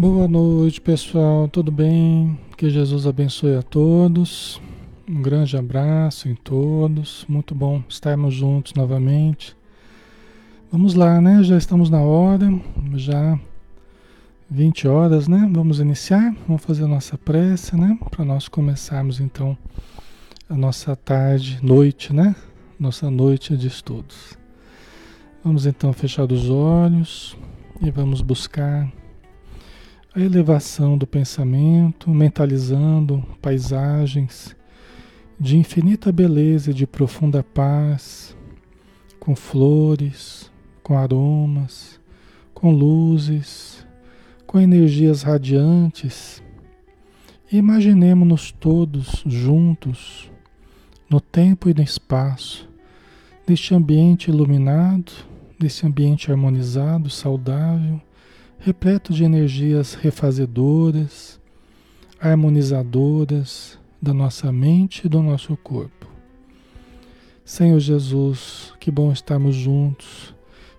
Boa noite, pessoal. Tudo bem? Que Jesus abençoe a todos. Um grande abraço em todos. Muito bom estarmos juntos novamente. Vamos lá, né? Já estamos na hora, já 20 horas, né? Vamos iniciar. Vamos fazer a nossa prece, né? Para nós começarmos então a nossa tarde, noite, né? Nossa noite de estudos. Vamos então fechar os olhos e vamos buscar a elevação do pensamento, mentalizando paisagens de infinita beleza e de profunda paz, com flores, com aromas, com luzes, com energias radiantes. Imaginemos-nos todos juntos, no tempo e no espaço, neste ambiente iluminado, nesse ambiente harmonizado, saudável repleto de energias refazedoras, harmonizadoras da nossa mente e do nosso corpo. Senhor Jesus, que bom estarmos juntos,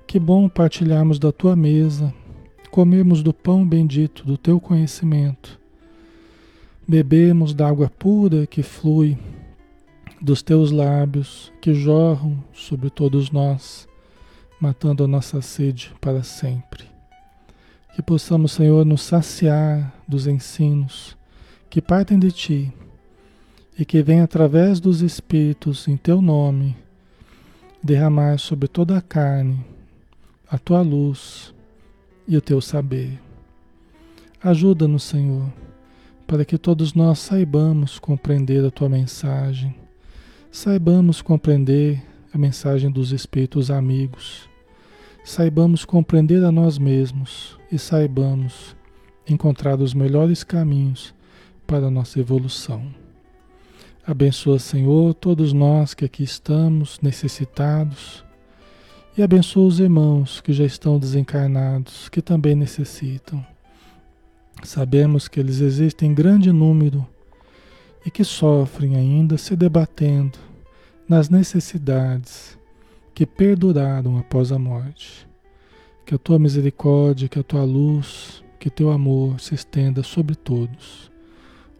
que bom partilharmos da tua mesa, comermos do pão bendito do teu conhecimento, bebemos da água pura que flui dos teus lábios, que jorram sobre todos nós, matando a nossa sede para sempre. Que possamos, Senhor, nos saciar dos ensinos que partem de Ti e que vêm através dos Espíritos em Teu nome derramar sobre toda a carne a Tua luz e o Teu saber. Ajuda-nos, Senhor, para que todos nós saibamos compreender a Tua mensagem, saibamos compreender a mensagem dos Espíritos amigos saibamos compreender a nós mesmos e saibamos encontrar os melhores caminhos para a nossa evolução. Abençoa, Senhor, todos nós que aqui estamos necessitados e abençoa os irmãos que já estão desencarnados, que também necessitam. Sabemos que eles existem em grande número e que sofrem ainda se debatendo nas necessidades que perduraram após a morte. Que a tua misericórdia, que a tua luz, que teu amor se estenda sobre todos,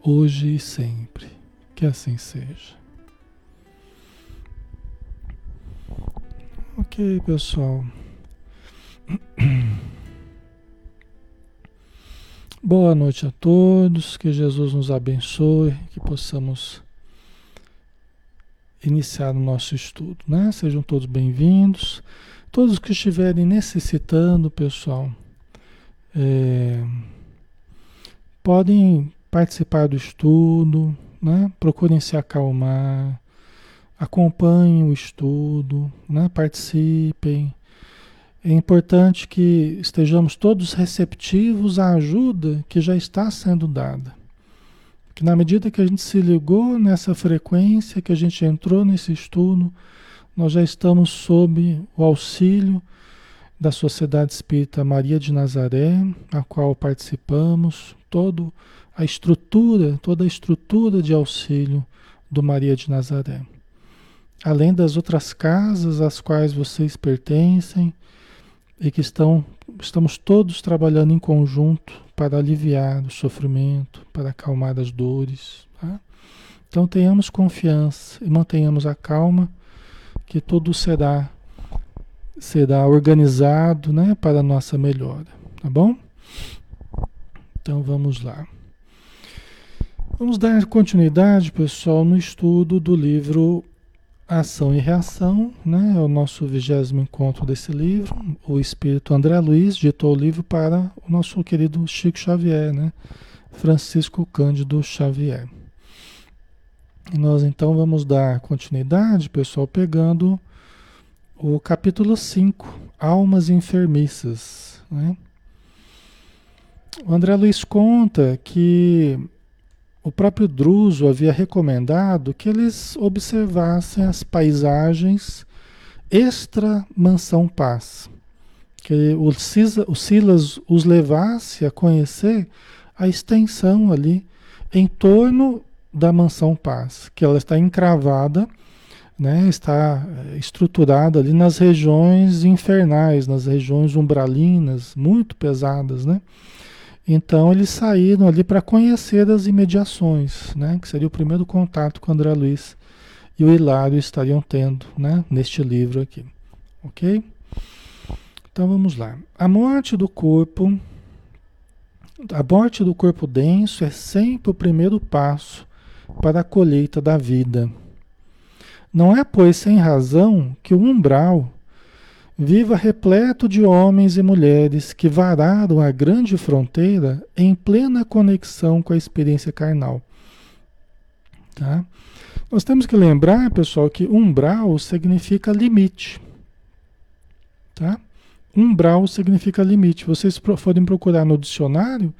hoje e sempre. Que assim seja. Ok, pessoal. Boa noite a todos, que Jesus nos abençoe, que possamos iniciar o nosso estudo, né? Sejam todos bem-vindos. Todos que estiverem necessitando, pessoal, é, podem participar do estudo, né? Procurem se acalmar, acompanhem o estudo, né? Participem. É importante que estejamos todos receptivos à ajuda que já está sendo dada. Que na medida que a gente se ligou nessa frequência, que a gente entrou nesse estudo, nós já estamos sob o auxílio da Sociedade Espírita Maria de Nazaré, a qual participamos, toda a estrutura, toda a estrutura de auxílio do Maria de Nazaré. Além das outras casas às quais vocês pertencem e que estão, estamos todos trabalhando em conjunto para aliviar o sofrimento, para acalmar as dores. Tá? Então tenhamos confiança e mantenhamos a calma, que tudo será será organizado, né, para nossa melhora, tá bom? Então vamos lá. Vamos dar continuidade, pessoal, no estudo do livro Ação e Reação, né? É o nosso vigésimo encontro desse livro. O espírito André Luiz ditou o livro para o nosso querido Chico Xavier, né? Francisco Cândido Xavier. Nós então vamos dar continuidade, pessoal, pegando o capítulo 5, Almas Enfermiças. Né? O André Luiz conta que o próprio Druso havia recomendado que eles observassem as paisagens extra Mansão Paz, que o, Cisa, o Silas os levasse a conhecer a extensão ali em torno da Mansão Paz, que ela está encravada, né, está eh, estruturada ali nas regiões infernais, nas regiões umbralinas, muito pesadas, né? Então eles saíram ali para conhecer as imediações, né? Que seria o primeiro contato com André Luiz e o Hilário estariam tendo, né? Neste livro aqui, ok? Então vamos lá. A morte do corpo, a morte do corpo denso é sempre o primeiro passo para a colheita da vida. Não é, pois, sem razão que o umbral viva repleto de homens e mulheres que vararam a grande fronteira em plena conexão com a experiência carnal. Tá? Nós temos que lembrar, pessoal, que umbral significa limite. Tá? Umbral significa limite. Vocês forem procurar no dicionário,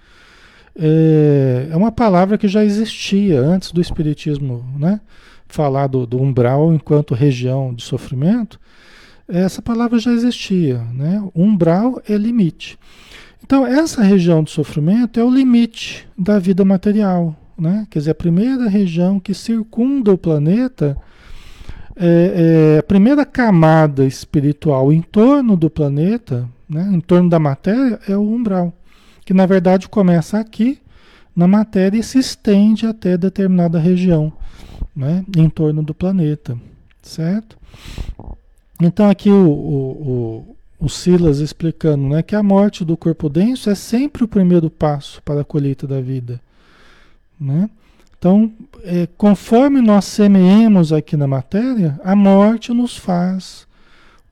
é, é uma palavra que já existia antes do Espiritismo né? falar do, do umbral enquanto região de sofrimento essa palavra já existia, né? Umbral é limite. Então, essa região do sofrimento é o limite da vida material, né? Quer dizer, a primeira região que circunda o planeta, é, é a primeira camada espiritual em torno do planeta, né? em torno da matéria, é o umbral, que na verdade começa aqui na matéria e se estende até determinada região, né? em torno do planeta, certo? Então aqui o, o, o, o, Silas explicando né, que a morte do corpo denso é sempre o primeiro passo para a colheita da vida. Né? Então, é, conforme nós semeemos aqui na matéria, a morte nos faz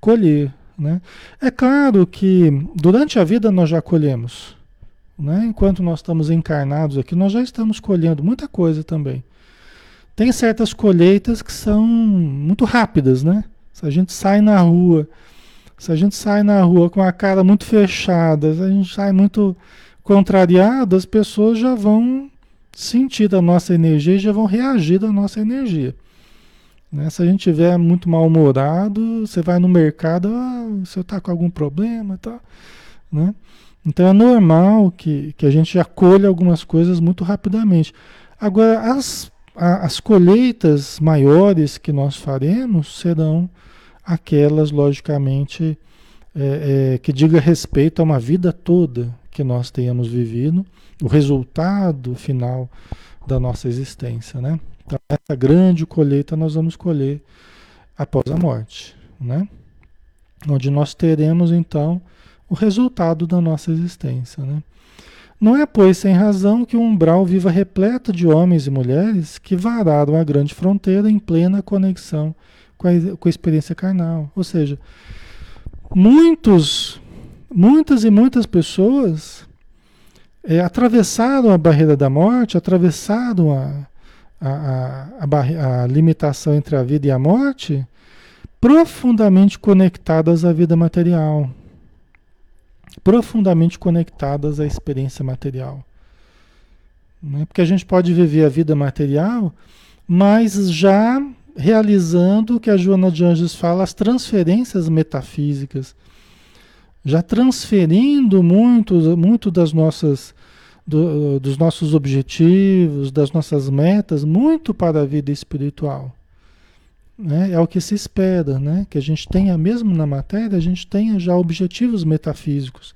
colher. Né? É claro que durante a vida nós já colhemos. Né? Enquanto nós estamos encarnados aqui, nós já estamos colhendo muita coisa também. Tem certas colheitas que são muito rápidas, né? Se a gente sai na rua, se a gente sai na rua com a cara muito fechada, se a gente sai muito contrariado, as pessoas já vão sentir da nossa energia e já vão reagir da nossa energia. Né? Se a gente estiver muito mal-humorado, você vai no mercado, ah, você está com algum problema tá? Né? Então é normal que, que a gente acolha algumas coisas muito rapidamente. Agora, as, as colheitas maiores que nós faremos serão aquelas, logicamente, é, é, que diga respeito a uma vida toda que nós tenhamos vivido, o resultado final da nossa existência, né? Então, essa grande colheita nós vamos colher após a morte, né? Onde nós teremos, então, o resultado da nossa existência, né? Não é, pois, sem razão que o umbral viva repleto de homens e mulheres que vararam a grande fronteira em plena conexão com a, com a experiência carnal. Ou seja, muitos, muitas e muitas pessoas é, atravessaram a barreira da morte, atravessaram a, a, a, a, a limitação entre a vida e a morte, profundamente conectadas à vida material, profundamente conectadas à experiência material. Né? Porque a gente pode viver a vida material, mas já realizando o que a Joana de Anjos fala, as transferências metafísicas, já transferindo muito, muito das nossas, do, dos nossos objetivos, das nossas metas, muito para a vida espiritual. Né? É o que se espera, né? que a gente tenha, mesmo na matéria, a gente tenha já objetivos metafísicos.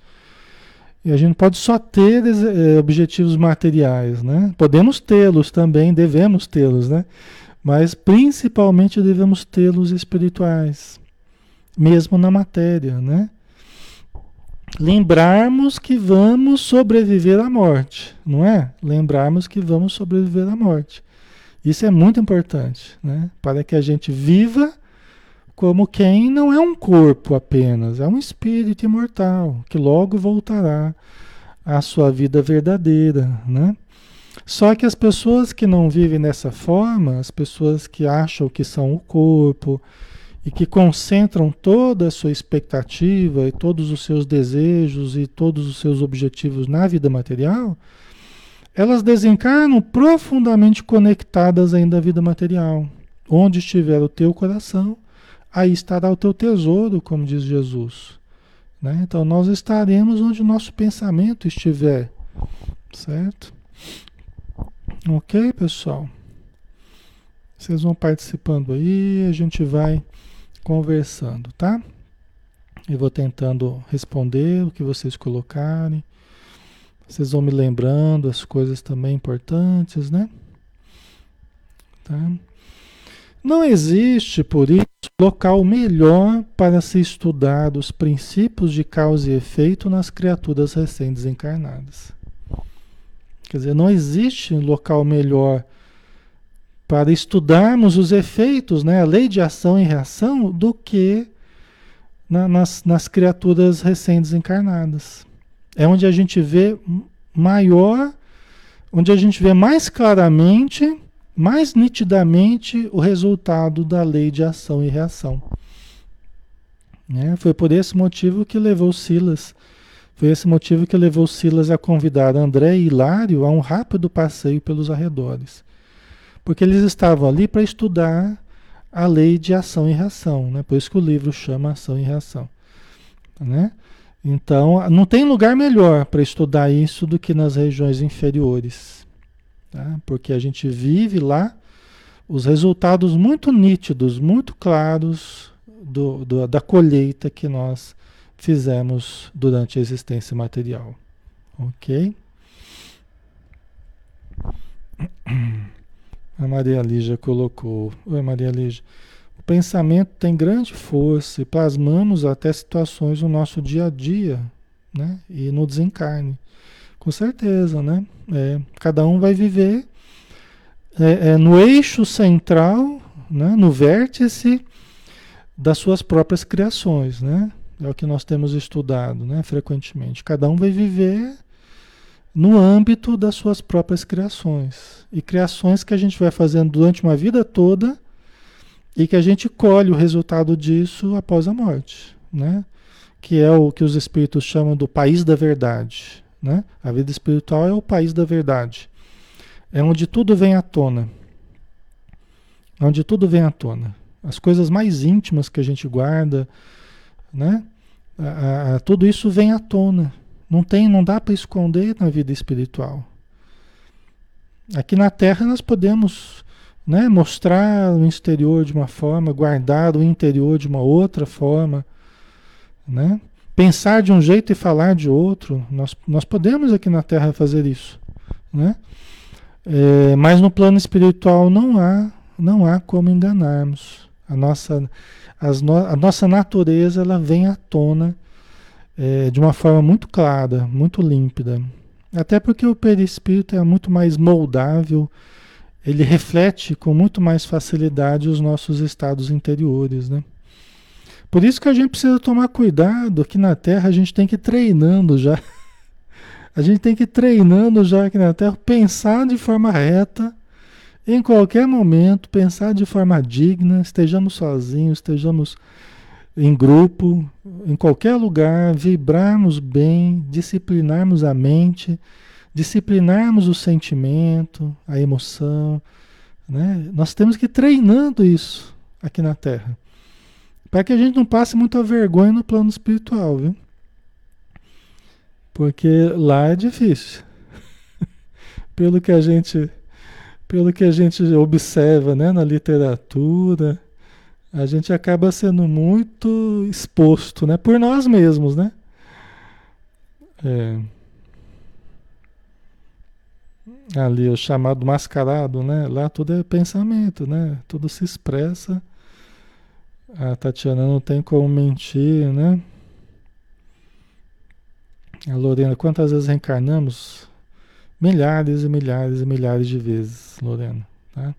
E a gente pode só ter eh, objetivos materiais, né? Podemos tê-los também, devemos tê-los, né? Mas principalmente devemos tê-los espirituais, mesmo na matéria, né? Lembrarmos que vamos sobreviver à morte, não é? Lembrarmos que vamos sobreviver à morte. Isso é muito importante, né? Para que a gente viva como quem não é um corpo apenas, é um espírito imortal que logo voltará à sua vida verdadeira, né? Só que as pessoas que não vivem dessa forma, as pessoas que acham que são o corpo e que concentram toda a sua expectativa e todos os seus desejos e todos os seus objetivos na vida material, elas desencarnam profundamente conectadas ainda à vida material. Onde estiver o teu coração, aí estará o teu tesouro, como diz Jesus. Né? Então nós estaremos onde o nosso pensamento estiver, certo? Ok, pessoal? Vocês vão participando aí, a gente vai conversando, tá? Eu vou tentando responder o que vocês colocarem, Vocês vão me lembrando as coisas também importantes, né? Tá? Não existe, por isso, local melhor para se estudar os princípios de causa e efeito nas criaturas recém-desencarnadas. Quer dizer, não existe local melhor para estudarmos os efeitos, né, a lei de ação e reação, do que na, nas, nas criaturas recém-desencarnadas. É onde a gente vê maior, onde a gente vê mais claramente, mais nitidamente o resultado da lei de ação e reação. Né? Foi por esse motivo que levou Silas, foi esse motivo que levou Silas a convidar André e Hilário a um rápido passeio pelos arredores. Porque eles estavam ali para estudar a lei de ação e reação, né? Por isso que o livro chama Ação e Reação, né? Então, não tem lugar melhor para estudar isso do que nas regiões inferiores, tá? Porque a gente vive lá os resultados muito nítidos, muito claros do, do, da colheita que nós fizemos durante a existência material, ok? A Maria Lígia colocou. Oi, Maria Lígia. Pensamento tem grande força e plasmamos até situações no nosso dia a dia, né? E no desencarne. Com certeza, né? É, cada um vai viver é, é, no eixo central, né? no vértice das suas próprias criações, né? É o que nós temos estudado, né? Frequentemente. Cada um vai viver no âmbito das suas próprias criações. E criações que a gente vai fazendo durante uma vida toda e que a gente colhe o resultado disso após a morte, né? Que é o que os espíritos chamam do país da verdade, né? A vida espiritual é o país da verdade. É onde tudo vem à tona. É onde tudo vem à tona. As coisas mais íntimas que a gente guarda, né? A, a, tudo isso vem à tona. Não tem, não dá para esconder na vida espiritual. Aqui na Terra nós podemos né, mostrar o exterior de uma forma, guardar o interior de uma outra forma, né? Pensar de um jeito e falar de outro. Nós, nós podemos aqui na Terra fazer isso, né? É, mas no plano espiritual não há, não há como enganarmos. A nossa, no, a nossa natureza ela vem à tona é, de uma forma muito clara, muito límpida. Até porque o perispírito é muito mais moldável, ele reflete com muito mais facilidade os nossos estados interiores, né? Por isso que a gente precisa tomar cuidado aqui na Terra, a gente tem que ir treinando já. A gente tem que ir treinando já aqui na Terra, pensar de forma reta, em qualquer momento, pensar de forma digna, estejamos sozinhos, estejamos em grupo, em qualquer lugar, vibrarmos bem, disciplinarmos a mente, disciplinarmos o sentimento, a emoção. Né? Nós temos que ir treinando isso aqui na Terra. Para que a gente não passe muita vergonha no plano espiritual, viu? Porque lá é difícil. pelo que a gente pelo que a gente observa, né, na literatura, a gente acaba sendo muito exposto, né? Por nós mesmos, né? É. Ali o chamado mascarado, né? Lá tudo é pensamento, né? Tudo se expressa. A Tatiana não tem como mentir, né? A Lorena, quantas vezes reencarnamos? Milhares e milhares e milhares de vezes, Lorena, tá?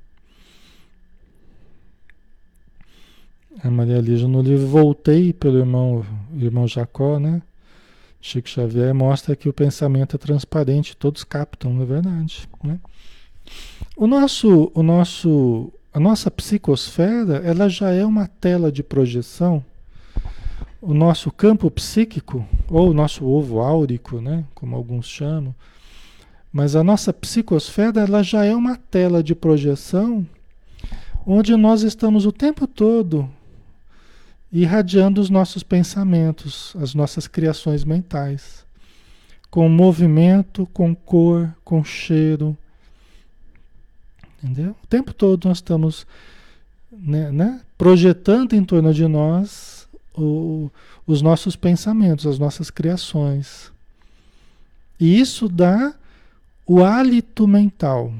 A Maria Lígia no livro Voltei pelo irmão, irmão Jacó, né? Chico Xavier mostra que o pensamento é transparente, todos captam, não é verdade, né? O nosso, o nosso, a nossa psicosfera, ela já é uma tela de projeção. O nosso campo psíquico, ou o nosso ovo áurico, né, como alguns chamam, mas a nossa psicosfera, ela já é uma tela de projeção onde nós estamos o tempo todo irradiando os nossos pensamentos, as nossas criações mentais, com movimento, com cor, com cheiro. Entendeu? O tempo todo nós estamos né, né, projetando em torno de nós o, os nossos pensamentos, as nossas criações. E isso dá o hálito mental.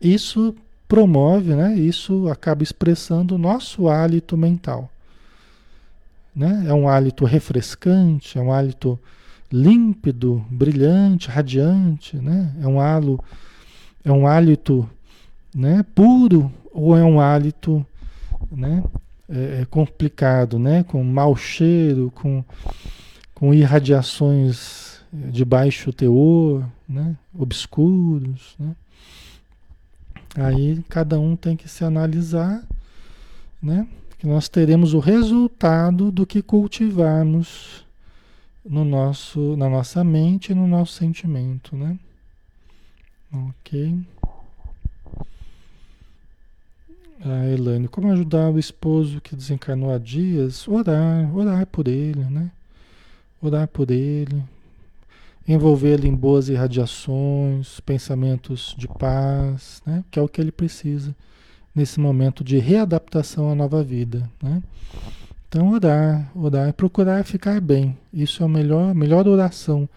Isso promove, né? Isso acaba expressando o nosso hálito mental. Né? É um hálito refrescante, é um hálito límpido, brilhante, radiante, né? É um halo, é um hálito, né? Puro ou é um hálito, né? É, é complicado, né? Com mau cheiro, com, com irradiações de baixo teor, né? Obscuros, né? Aí cada um tem que se analisar, né? Que nós teremos o resultado do que cultivarmos no nosso, na nossa mente e no nosso sentimento, né? Ok. A Elaine, como ajudar o esposo que desencarnou há dias? Orar, orar por ele, né? Orar por ele, envolvê-lo em boas irradiações, pensamentos de paz, né? Que é o que ele precisa nesse momento de readaptação à nova vida, né? Então orar, orar procurar ficar bem. Isso é a melhor, melhor oração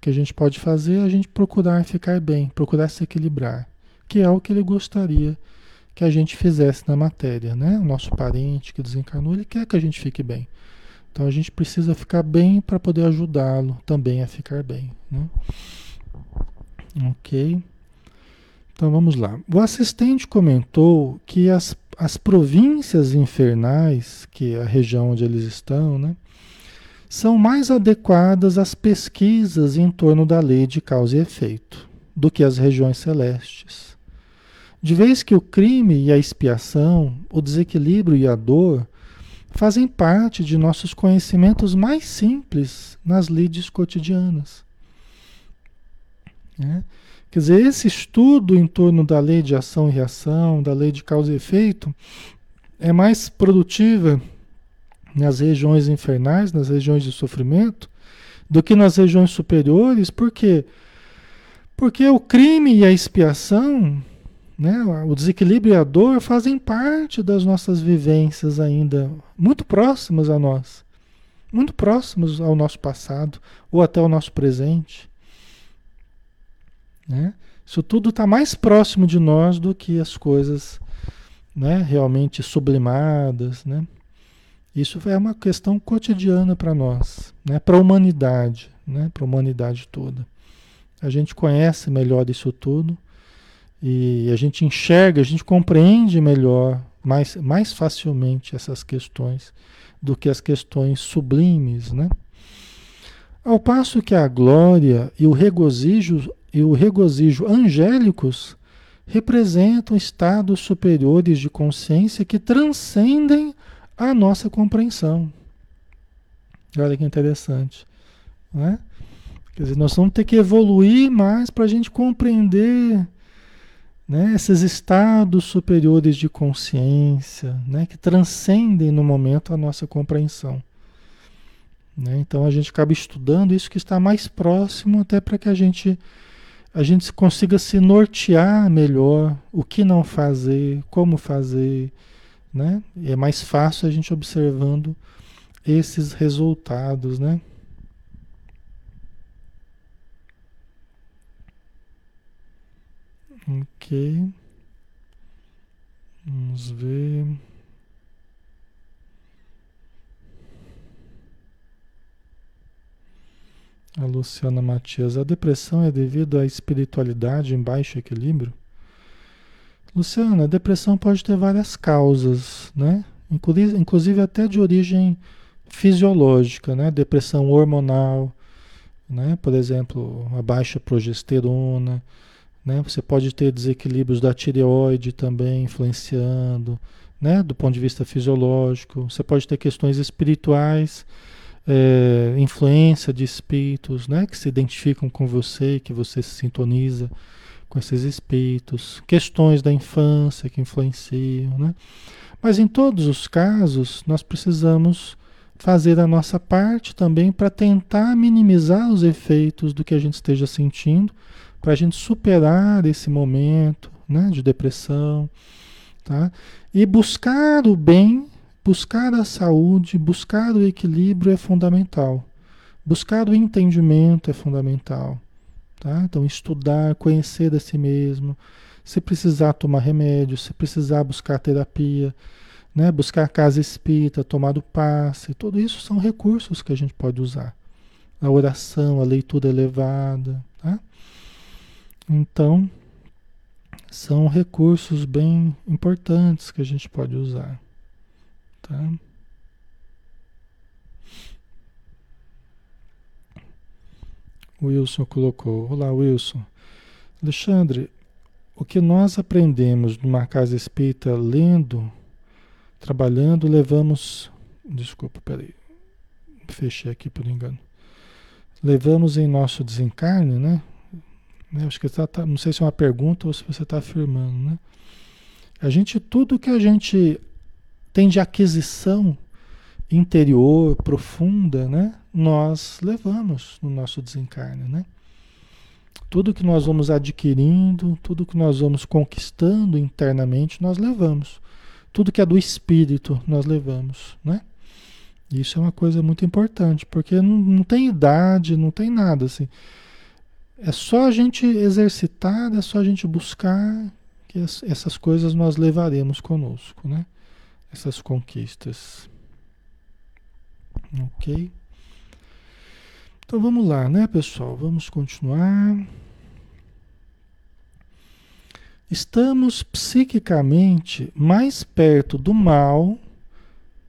que a gente pode fazer, a gente procurar ficar bem, procurar se equilibrar, que é o que ele gostaria que a gente fizesse na matéria, né? O nosso parente que desencarnou, ele quer que a gente fique bem. Então a gente precisa ficar bem para poder ajudá-lo também a ficar bem, né? Ok. Então vamos lá. O assistente comentou que as as províncias infernais, que é a região onde eles estão, né, são mais adequadas às pesquisas em torno da lei de causa e efeito do que as regiões celestes. De vez que o crime e a expiação, o desequilíbrio e a dor fazem parte de nossos conhecimentos mais simples nas lides cotidianas. Né? Quer dizer, esse estudo em torno da lei de ação e reação, da lei de causa e efeito, é mais produtiva nas regiões infernais, nas regiões de sofrimento, do que nas regiões superiores, por quê? Porque o crime e a expiação, né, o desequilíbrio e a dor fazem parte das nossas vivências ainda, muito próximas a nós, muito próximos ao nosso passado ou até ao nosso presente. Né? Isso tudo está mais próximo de nós do que as coisas né, realmente sublimadas. Né? Isso é uma questão cotidiana para nós, né? para a humanidade, né? para a humanidade toda. A gente conhece melhor isso tudo e a gente enxerga, a gente compreende melhor, mais, mais facilmente essas questões do que as questões sublimes, né? Ao passo que a glória e o regozijo e o regozijo angélicos representam estados superiores de consciência que transcendem a nossa compreensão. Olha que interessante. Né? Quer dizer, nós vamos ter que evoluir mais para a gente compreender né, esses estados superiores de consciência né, que transcendem no momento a nossa compreensão. Né? Então a gente acaba estudando isso que está mais próximo, até para que a gente a gente consiga se nortear melhor, o que não fazer, como fazer, né? É mais fácil a gente observando esses resultados, né? Ok. Vamos ver. A Luciana Matias, a depressão é devido à espiritualidade em baixo equilíbrio? Luciana, a depressão pode ter várias causas, né? Inclusive até de origem fisiológica, né? Depressão hormonal, né? Por exemplo, a baixa progesterona, né? Você pode ter desequilíbrios da tireoide também influenciando, né? Do ponto de vista fisiológico. Você pode ter questões espirituais é, influência de espíritos né, que se identificam com você, que você se sintoniza com esses espíritos, questões da infância que influenciam. Né? Mas em todos os casos, nós precisamos fazer a nossa parte também para tentar minimizar os efeitos do que a gente esteja sentindo, para a gente superar esse momento né, de depressão. Tá? E buscar o bem Buscar a saúde, buscar o equilíbrio é fundamental. Buscar o entendimento é fundamental. Tá? Então, estudar, conhecer a si mesmo. Se precisar tomar remédio, se precisar buscar terapia, né? buscar casa espírita, tomar o passe, tudo isso são recursos que a gente pode usar. A oração, a leitura elevada. Tá? Então, são recursos bem importantes que a gente pode usar. Tá? Wilson colocou. Olá, Wilson. Alexandre, o que nós aprendemos numa casa espírita lendo, trabalhando, levamos. Desculpa, peraí. Fechei aqui por engano. Levamos em nosso desencarne, né? acho que tá, tá, não sei se é uma pergunta ou se você está afirmando, né? A gente, tudo que a gente tem de aquisição interior, profunda, né? Nós levamos no nosso desencarne, né? Tudo que nós vamos adquirindo, tudo que nós vamos conquistando internamente, nós levamos. Tudo que é do espírito, nós levamos, né? Isso é uma coisa muito importante, porque não, não tem idade, não tem nada assim. É só a gente exercitar, é só a gente buscar que essas coisas nós levaremos conosco, né? Essas conquistas. Ok? Então vamos lá, né, pessoal? Vamos continuar. Estamos psiquicamente mais perto do mal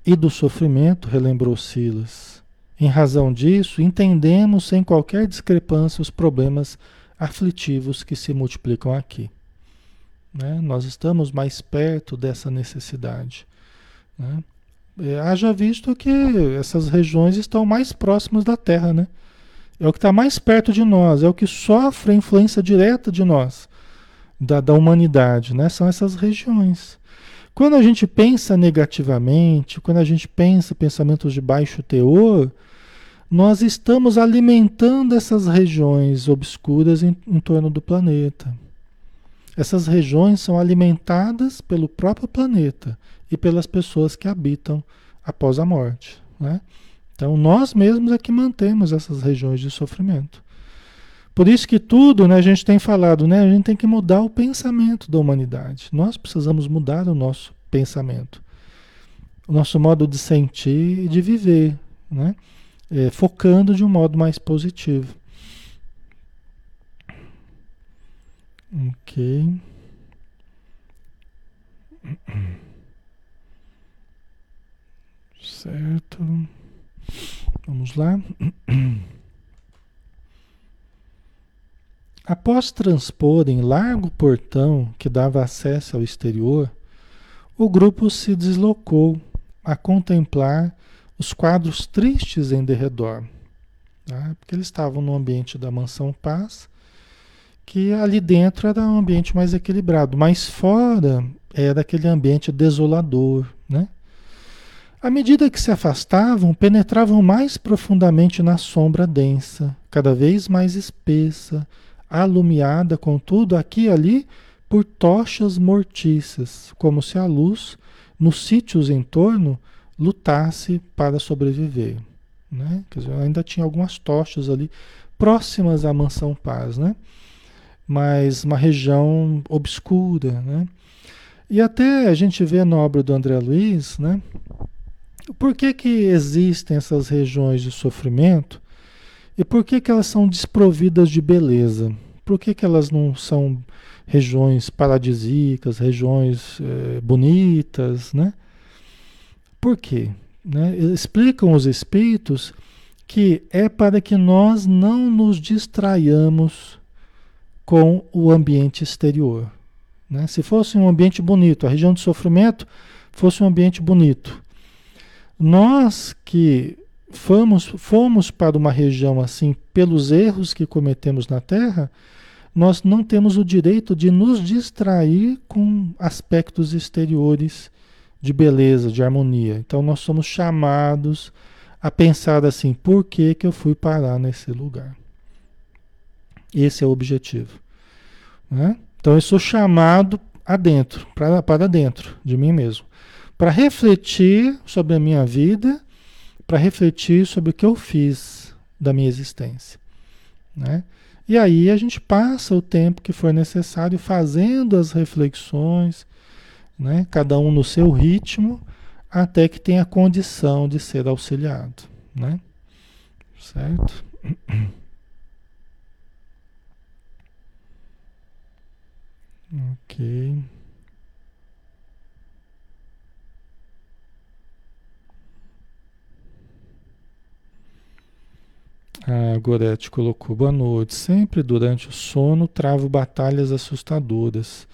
e do sofrimento, relembrou Silas. Em razão disso, entendemos sem qualquer discrepância os problemas aflitivos que se multiplicam aqui. Né? Nós estamos mais perto dessa necessidade. Né? É, haja visto que essas regiões estão mais próximas da Terra, né? É o que está mais perto de nós, é o que sofre a influência direta de nós, da, da humanidade, né? São essas regiões. Quando a gente pensa negativamente, quando a gente pensa pensamentos de baixo teor, nós estamos alimentando essas regiões obscuras em, em torno do planeta. Essas regiões são alimentadas pelo próprio planeta e pelas pessoas que habitam após a morte. Né? Então, nós mesmos é que mantemos essas regiões de sofrimento. Por isso que tudo, né, a gente tem falado, né, a gente tem que mudar o pensamento da humanidade. Nós precisamos mudar o nosso pensamento, o nosso modo de sentir e de viver, né? É, focando de um modo mais positivo. Ok. Certo. Vamos lá. Após transpor em largo portão que dava acesso ao exterior, o grupo se deslocou a contemplar os quadros tristes em derredor. Tá? Porque eles estavam no ambiente da mansão Paz, que ali dentro era um ambiente mais equilibrado, mas fora era aquele ambiente desolador, né? À medida que se afastavam, penetravam mais profundamente na sombra densa, cada vez mais espessa, alumiada, contudo, aqui e ali, por tochas mortiças, como se a luz, nos sítios em torno, lutasse para sobreviver. Né? Dizer, ainda tinha algumas tochas ali próximas à mansão Paz, né? mas uma região obscura. Né? E até a gente vê na obra do André Luiz, né? Por que, que existem essas regiões de sofrimento e por que, que elas são desprovidas de beleza? Por que, que elas não são regiões paradisíacas, regiões é, bonitas, né? Por quê? Né? Explicam os espíritos que é para que nós não nos distraiamos com o ambiente exterior. Né? Se fosse um ambiente bonito, a região de sofrimento fosse um ambiente bonito, nós que fomos, fomos para uma região assim pelos erros que cometemos na Terra, nós não temos o direito de nos distrair com aspectos exteriores de beleza, de harmonia. Então nós somos chamados a pensar assim: por que, que eu fui parar nesse lugar? Esse é o objetivo. Né? Então eu sou chamado adentro, para, para dentro de mim mesmo para refletir sobre a minha vida, para refletir sobre o que eu fiz da minha existência, né? E aí a gente passa o tempo que for necessário fazendo as reflexões, né? Cada um no seu ritmo, até que tenha condição de ser auxiliado, né? Certo? Ok. A Gorete colocou boa noite. Sempre durante o sono travo batalhas assustadoras.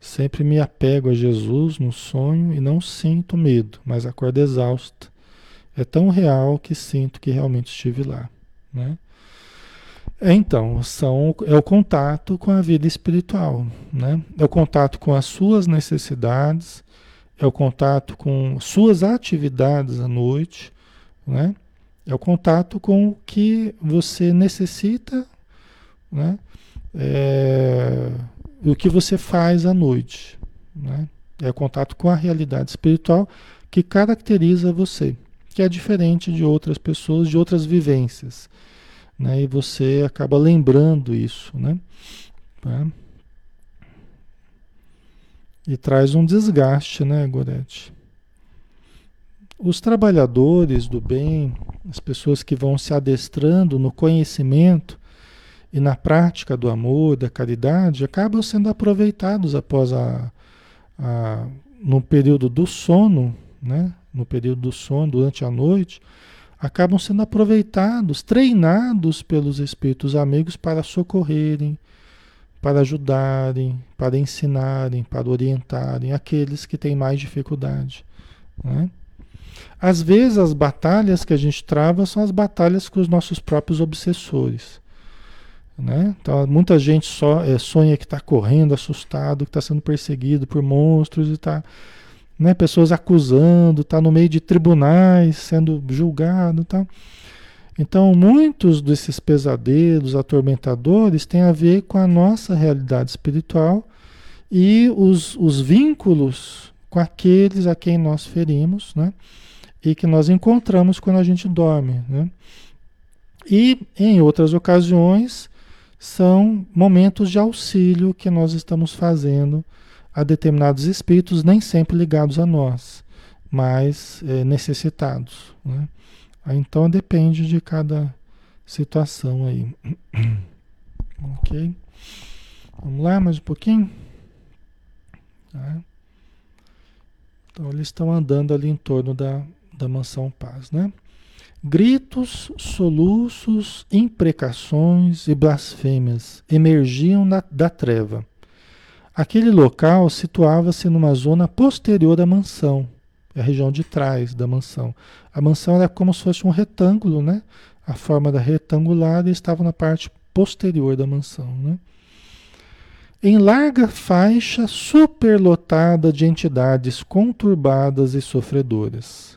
Sempre me apego a Jesus no sonho e não sinto medo, mas acordo exausta. É tão real que sinto que realmente estive lá. Né? Então, são, é o contato com a vida espiritual, né? É o contato com as suas necessidades, é o contato com suas atividades à noite, né? É o contato com o que você necessita, né? É, o que você faz à noite, né? É o contato com a realidade espiritual que caracteriza você, que é diferente de outras pessoas, de outras vivências né? E você acaba lembrando isso, né? Tá? E traz um desgaste, né, Gorete? Os trabalhadores do bem, as pessoas que vão se adestrando no conhecimento e na prática do amor, da caridade, acabam sendo aproveitados após a, a no período do sono, né? No período do sono, durante a noite, acabam sendo aproveitados, treinados pelos espíritos amigos para socorrerem, para ajudarem, para ensinarem, para orientarem aqueles que têm mais dificuldade. Né? Às vezes as batalhas que a gente trava são as batalhas com os nossos próprios obsessores. Né? Então, muita gente só é, sonha que está correndo, assustado, que está sendo perseguido por monstros e está né? Pessoas acusando, está no meio de tribunais, sendo julgado, tal. Então, muitos desses pesadelos atormentadores têm a ver com a nossa realidade espiritual e os, os vínculos com aqueles a quem nós ferimos, né? E que nós encontramos quando a gente dorme, né? E em outras ocasiões são momentos de auxílio que nós estamos fazendo a determinados espíritos, nem sempre ligados a nós, mas é, necessitados. Né? Então depende de cada situação aí. ok? Vamos lá, mais um pouquinho? Tá? Então eles estão andando ali em torno da, da mansão paz, né? Gritos, soluços, imprecações e blasfêmias emergiam na, da treva Aquele local situava-se numa zona posterior à mansão, a região de trás da mansão. A mansão era como se fosse um retângulo, né? A forma da retangular e estava na parte posterior da mansão, né? Em larga faixa superlotada de entidades conturbadas e sofredoras,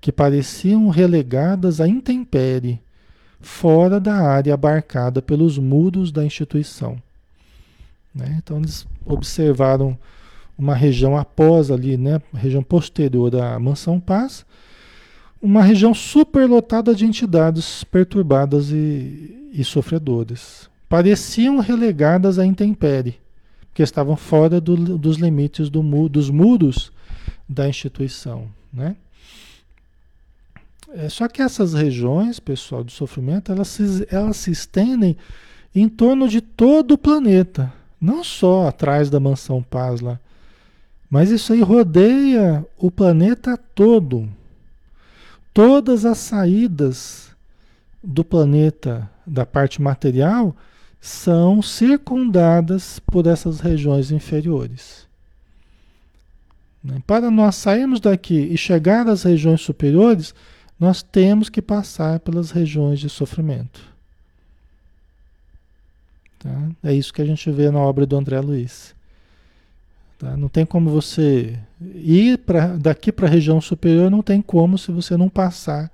que pareciam relegadas à intempérie, fora da área abarcada pelos muros da instituição. Né? Então eles observaram uma região após ali, né, região posterior da Mansão Paz, uma região superlotada de entidades perturbadas e, e. Pareciam relegadas à intempérie, porque estavam fora do, dos limites do, dos muros da instituição. Né? É, só que essas regiões, pessoal, do sofrimento, elas se, elas se estendem em torno de todo o planeta. Não só atrás da mansão Paz lá, mas isso aí rodeia o planeta todo. Todas as saídas do planeta, da parte material, são circundadas por essas regiões inferiores. Né? Para nós sairmos daqui e chegar às regiões superiores, nós temos que passar pelas regiões de sofrimento. Tá? É isso que a gente vê na obra do André Luiz. Tá? Não tem como você ir pra, daqui para a região superior, não tem como se você não passar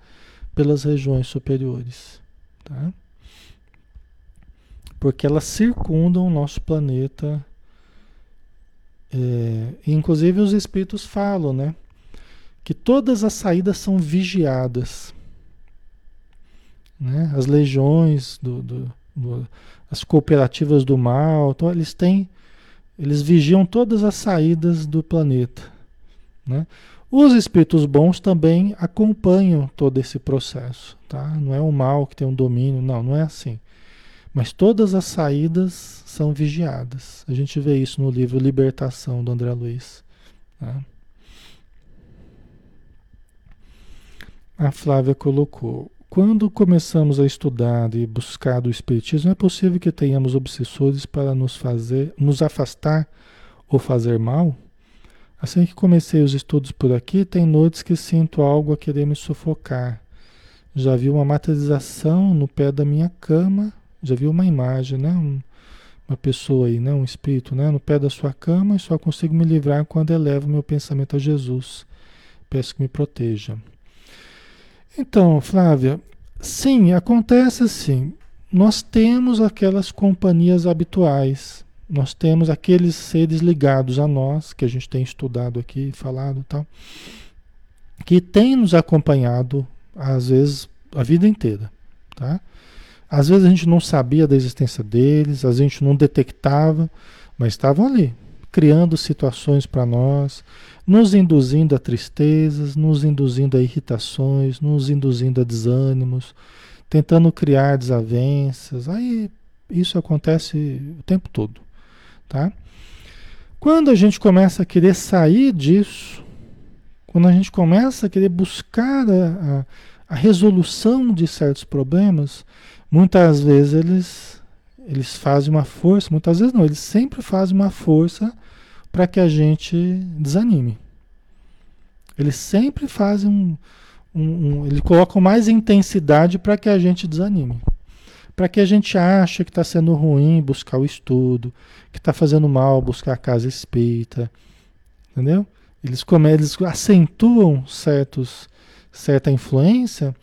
pelas regiões superiores. Tá? Porque elas circundam o nosso planeta. É, inclusive os espíritos falam, né? Que todas as saídas são vigiadas. né? as legiões, do, do, do, as cooperativas do mal, então eles têm, eles vigiam todas as saídas do planeta. Né? Os espíritos bons também acompanham todo esse processo, tá? Não é o mal que tem um domínio, não, não é assim. Mas todas as saídas são vigiadas. A gente vê isso no livro Libertação do André Luiz. Tá? A Flávia colocou: quando começamos a estudar e buscar do Espiritismo, é possível que tenhamos obsessores para nos fazer, nos afastar ou fazer mal? Assim que comecei os estudos por aqui, tem noites que sinto algo a querer me sufocar. Já vi uma materialização no pé da minha cama já viu uma imagem, né? Um, uma pessoa aí, né? Um espírito, né? No pé da sua cama e só consigo me livrar quando elevo meu pensamento a Jesus. Peço que me proteja. Então, Flávia, sim, acontece assim. Nós temos aquelas companhias habituais, nós temos aqueles seres ligados a nós, que a gente tem estudado aqui, falado e tal, que têm nos acompanhado, às vezes, a vida inteira, tá? Às vezes a gente não sabia da existência deles, a gente não detectava, mas estavam ali, criando situações para nós, nos induzindo a tristezas, nos induzindo a irritações, nos induzindo a desânimos, tentando criar desavenças. Aí isso acontece o tempo todo, tá? Quando a gente começa a querer sair disso, quando a gente começa a querer buscar a, a, a resolução de certos problemas, Muitas vezes eles, eles fazem uma força, muitas vezes não, eles sempre fazem uma força para que a gente desanime. Eles sempre fazem um. um, um eles colocam mais intensidade para que a gente desanime. Para que a gente ache que está sendo ruim buscar o estudo, que está fazendo mal buscar a casa espírita. Entendeu? Eles, come, eles acentuam certos, certa influência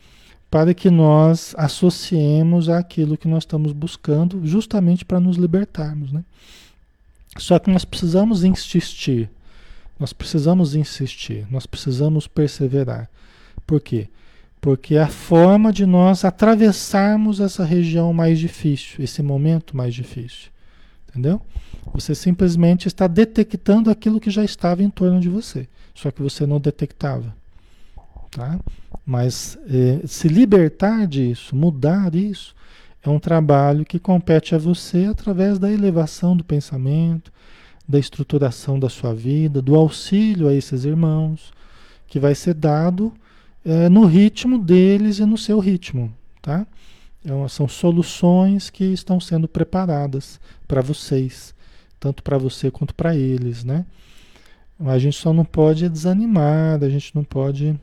para que nós associemos aquilo que nós estamos buscando, justamente para nos libertarmos. Né? Só que nós precisamos insistir, nós precisamos insistir, nós precisamos perseverar. Por quê? Porque é a forma de nós atravessarmos essa região mais difícil, esse momento mais difícil. Entendeu? Você simplesmente está detectando aquilo que já estava em torno de você, só que você não detectava. Tá? Mas é, se libertar disso, mudar isso, é um trabalho que compete a você através da elevação do pensamento, da estruturação da sua vida, do auxílio a esses irmãos, que vai ser dado é, no ritmo deles e no seu ritmo, tá? É são soluções que estão sendo preparadas para vocês, tanto para você quanto para eles, né? A gente só não pode desanimar, a gente não pode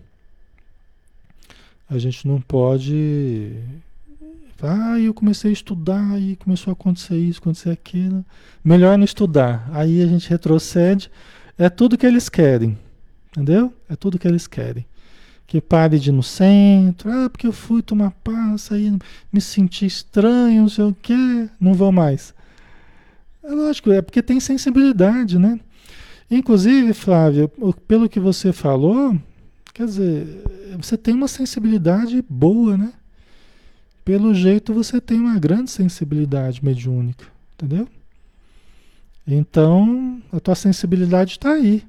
a gente não pode. Ah, eu comecei a estudar e começou a acontecer isso, acontecer aquilo. Melhor não estudar. Aí a gente retrocede. É tudo que eles querem. Entendeu? É tudo que eles querem. Que pare de ir no centro. Ah, porque eu fui tomar passa aí, me senti estranho, não sei o quê. Não vou mais. É lógico, é porque tem sensibilidade, né? Inclusive, Flávia, pelo que você falou, Quer dizer, você tem uma sensibilidade boa, né? Pelo jeito você tem uma grande sensibilidade mediúnica, entendeu? Então, a tua sensibilidade está aí.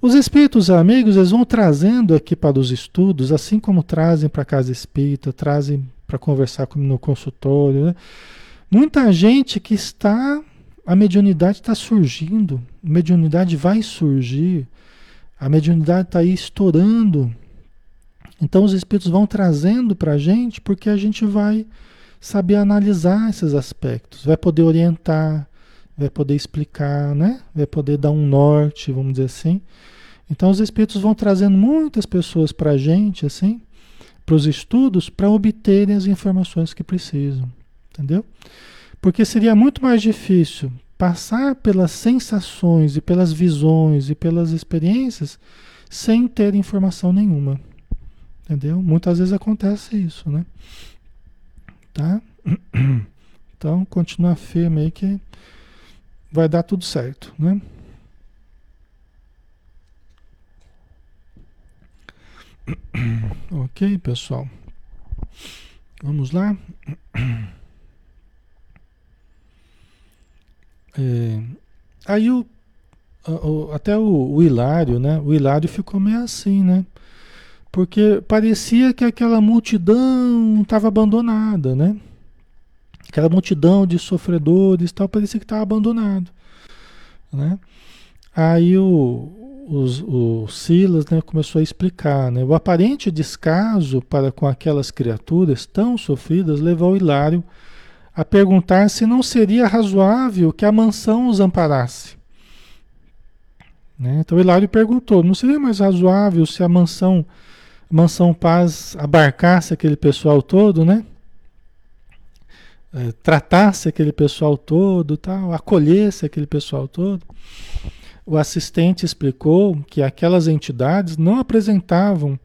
Os espíritos amigos, eles vão trazendo aqui para os estudos, assim como trazem para a casa espírita, trazem para conversar no consultório. Né? Muita gente que está. A mediunidade está surgindo, a mediunidade vai surgir. A mediunidade está aí estourando. Então os espíritos vão trazendo para a gente porque a gente vai saber analisar esses aspectos, vai poder orientar, vai poder explicar, né? vai poder dar um norte, vamos dizer assim. Então os espíritos vão trazendo muitas pessoas para a gente, assim, para os estudos, para obterem as informações que precisam, entendeu? Porque seria muito mais difícil passar pelas sensações e pelas visões e pelas experiências sem ter informação nenhuma. Entendeu? Muitas vezes acontece isso, né? Tá? Então, continua firme aí que vai dar tudo certo, né? Ok, pessoal? Vamos lá? É, aí o, o, até o, o Hilário, né? O Hilário ficou meio assim, né? Porque parecia que aquela multidão estava abandonada, né? Aquela multidão de sofredores tal, parecia que estava abandonado, né? Aí o, o, o Silas né, começou a explicar, né? O aparente descaso para com aquelas criaturas tão sofridas levou Hilário a perguntar se não seria razoável que a mansão os amparasse. Né? Então Hilário perguntou: não seria mais razoável se a mansão, mansão Paz abarcasse aquele pessoal todo, né? É, tratasse aquele pessoal todo, tal, acolhesse aquele pessoal todo? O assistente explicou que aquelas entidades não apresentavam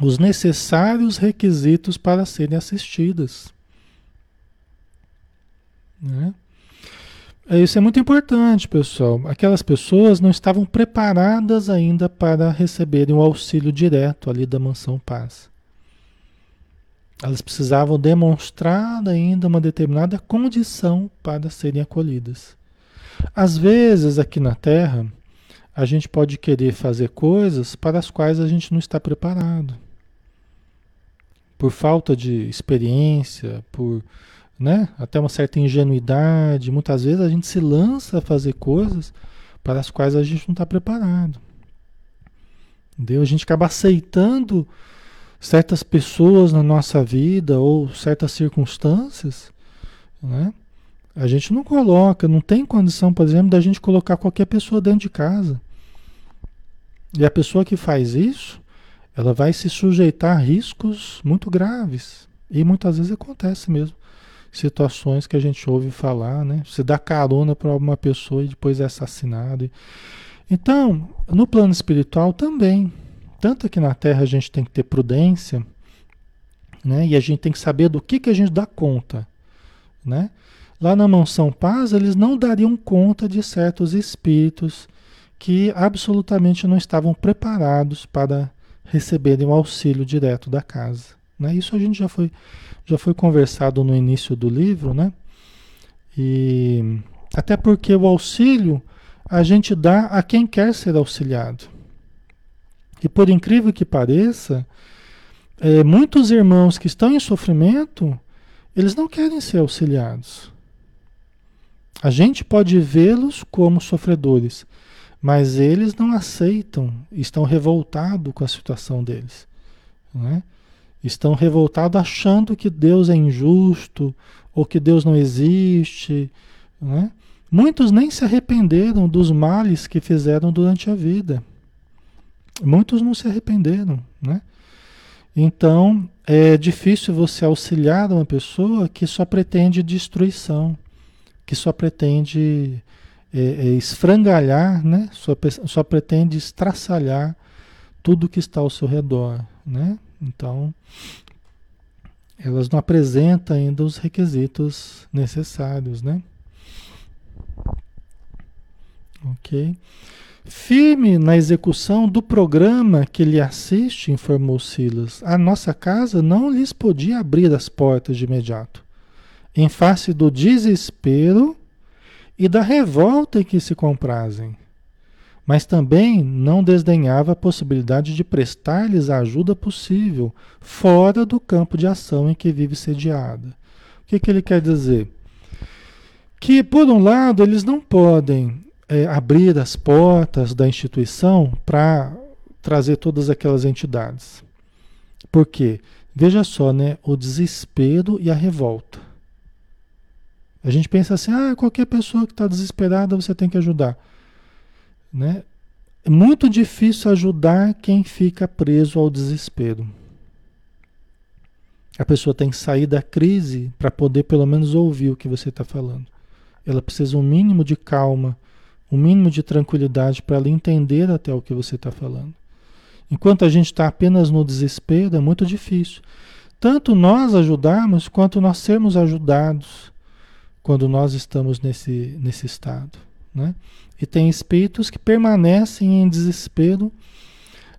os necessários requisitos para serem assistidas. Né? É, isso é muito importante, pessoal. Aquelas pessoas não estavam preparadas ainda para receberem o auxílio direto ali da Mansão Paz. Elas precisavam demonstrar ainda uma determinada condição para serem acolhidas. Às vezes, aqui na Terra, a gente pode querer fazer coisas para as quais a gente não está preparado. Por falta de experiência, por né? Até uma certa ingenuidade. Muitas vezes a gente se lança a fazer coisas para as quais a gente não está preparado. Entendeu? A gente acaba aceitando certas pessoas na nossa vida ou certas circunstâncias, né? A gente não coloca, não tem condição, por exemplo, da gente colocar qualquer pessoa dentro de casa. E a pessoa que faz isso, ela vai se sujeitar a riscos muito graves. E muitas vezes acontece mesmo situações que a gente ouve falar, né? Você dá carona para uma pessoa e depois é assassinado. Então, no plano espiritual também. Tanto aqui na Terra a gente tem que ter prudência, né? E a gente tem que saber do que, que a gente dá conta, né? Lá na Mansão Paz, eles não dariam conta de certos espíritos que absolutamente não estavam preparados para receberem o auxílio direto da casa. Né? Isso a gente já foi já foi conversado no início do livro, né? E até porque o auxílio a gente dá a quem quer ser auxiliado. E por incrível que pareça, é, muitos irmãos que estão em sofrimento, eles não querem ser auxiliados. A gente pode vê-los como sofredores, mas eles não aceitam, estão revoltados com a situação deles. Não é? Estão revoltados achando que Deus é injusto ou que Deus não existe. Né? Muitos nem se arrependeram dos males que fizeram durante a vida. Muitos não se arrependeram. Né? Então, é difícil você auxiliar uma pessoa que só pretende destruição, que só pretende é, é, esfrangalhar, né? só, só pretende estraçalhar tudo que está ao seu redor. Né? Então, elas não apresentam ainda os requisitos necessários, né? Ok. Firme na execução do programa que lhe assiste, informou Silas, a nossa casa não lhes podia abrir as portas de imediato, em face do desespero e da revolta em que se comprazem mas também não desdenhava a possibilidade de prestar-lhes a ajuda possível, fora do campo de ação em que vive sediada. O que, que ele quer dizer? Que, por um lado, eles não podem é, abrir as portas da instituição para trazer todas aquelas entidades. Por quê? Veja só, né? O desespero e a revolta. A gente pensa assim, ah, qualquer pessoa que está desesperada você tem que ajudar. Né? É muito difícil ajudar quem fica preso ao desespero. A pessoa tem que sair da crise para poder pelo menos ouvir o que você está falando. Ela precisa um mínimo de calma, um mínimo de tranquilidade para ela entender até o que você está falando. Enquanto a gente está apenas no desespero, é muito difícil. Tanto nós ajudarmos, quanto nós sermos ajudados quando nós estamos nesse, nesse estado. Né? E tem espíritos que permanecem em desespero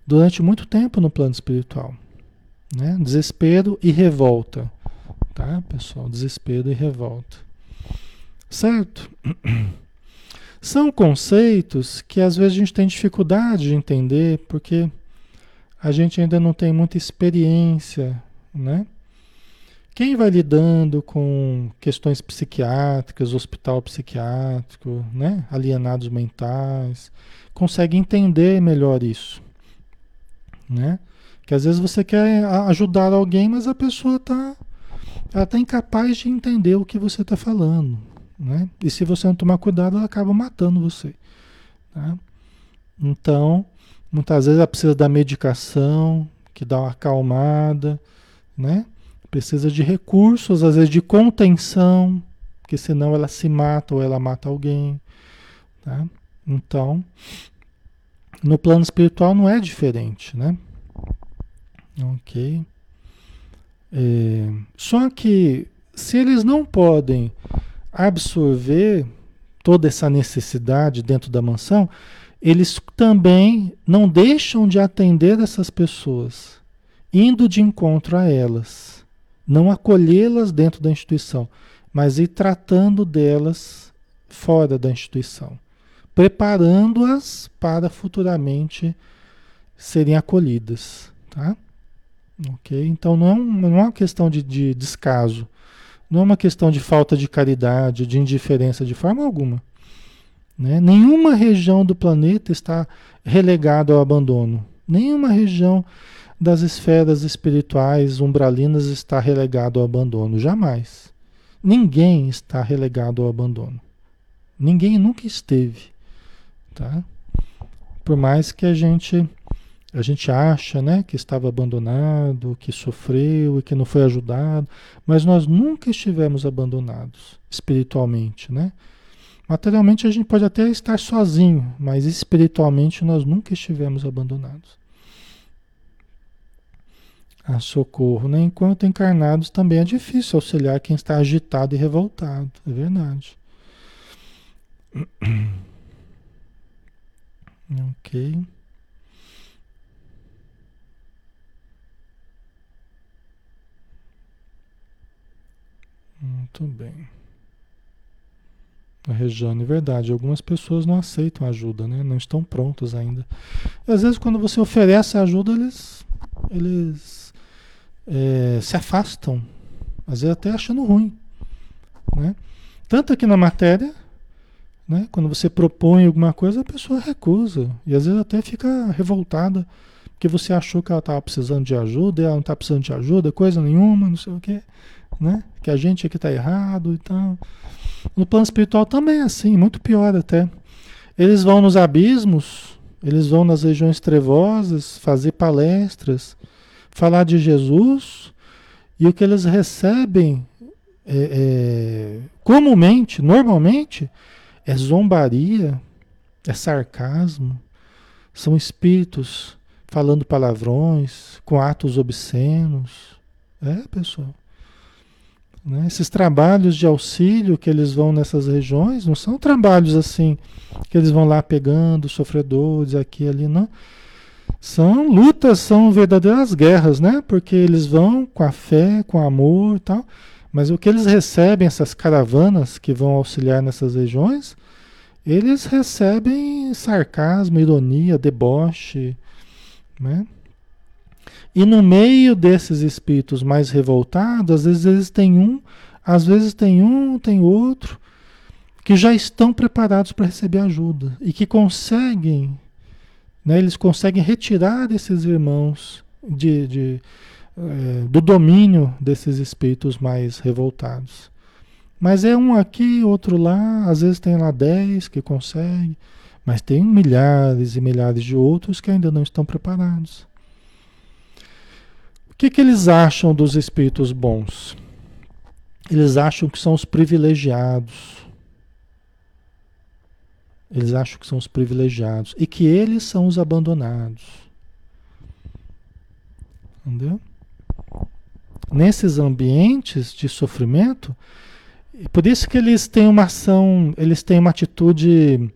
durante muito tempo no plano espiritual. Né? Desespero e revolta. Tá, pessoal? Desespero e revolta. Certo? São conceitos que às vezes a gente tem dificuldade de entender porque a gente ainda não tem muita experiência, né? Quem vai lidando com questões psiquiátricas, hospital psiquiátrico, né? alienados mentais, consegue entender melhor isso, né? Que às vezes você quer ajudar alguém, mas a pessoa está ela tá incapaz de entender o que você está falando, né? E se você não tomar cuidado, ela acaba matando você. Tá? Então, muitas vezes ela precisa da medicação, que dá uma acalmada, né? Precisa de recursos, às vezes de contenção, porque senão ela se mata ou ela mata alguém. Tá? Então, no plano espiritual não é diferente, né? Ok. É, só que se eles não podem absorver toda essa necessidade dentro da mansão, eles também não deixam de atender essas pessoas, indo de encontro a elas, não acolhê-las dentro da instituição, mas ir tratando delas fora da instituição, preparando-as para futuramente serem acolhidas, tá? Ok? Então não é, um, não é uma questão de, de descaso, não é uma questão de falta de caridade, de indiferença de forma alguma. Né? Nenhuma região do planeta está relegada ao abandono. Nenhuma região das esferas espirituais umbralinas está relegado ao abandono. Jamais. Ninguém está relegado ao abandono. Ninguém nunca esteve. Tá? Por mais que a gente a gente acha né, que estava abandonado, que sofreu e que não foi ajudado, mas nós nunca estivemos abandonados espiritualmente, né? Materialmente a gente pode até estar sozinho, mas espiritualmente nós nunca estivemos abandonados. A socorro, né? Enquanto encarnados também é difícil auxiliar quem está agitado e revoltado, é verdade. ok. Muito bem. A Rejane, é verdade, algumas pessoas não aceitam ajuda, né? Não estão prontos ainda. Às vezes quando você oferece ajuda, eles, eles é, se afastam. Às vezes até achando ruim. Né? Tanto aqui na matéria, né? quando você propõe alguma coisa, a pessoa recusa. E às vezes até fica revoltada, porque você achou que ela estava precisando de ajuda, e ela não está precisando de ajuda, coisa nenhuma, não sei o quê né? Que a gente aqui está errado e tal. No plano espiritual também é assim, muito pior até. Eles vão nos abismos, eles vão nas regiões trevosas fazer palestras, falar de Jesus, e o que eles recebem é, é, comumente, normalmente, é zombaria, é sarcasmo, são espíritos falando palavrões, com atos obscenos. É, pessoal. Né? Esses trabalhos de auxílio que eles vão nessas regiões não são trabalhos assim que eles vão lá pegando sofredores aqui e ali, não. São lutas, são verdadeiras guerras, né? Porque eles vão com a fé, com amor e tal. Mas o que eles recebem, essas caravanas que vão auxiliar nessas regiões, eles recebem sarcasmo, ironia, deboche, né? E no meio desses espíritos mais revoltados, às vezes eles têm um, às vezes tem um, tem outro, que já estão preparados para receber ajuda e que conseguem, né, eles conseguem retirar esses irmãos de, de é, do domínio desses espíritos mais revoltados. Mas é um aqui, outro lá, às vezes tem lá dez que consegue, mas tem milhares e milhares de outros que ainda não estão preparados. O que, que eles acham dos espíritos bons? Eles acham que são os privilegiados. Eles acham que são os privilegiados e que eles são os abandonados. Entendeu? Nesses ambientes de sofrimento, por isso que eles têm uma ação, eles têm uma atitude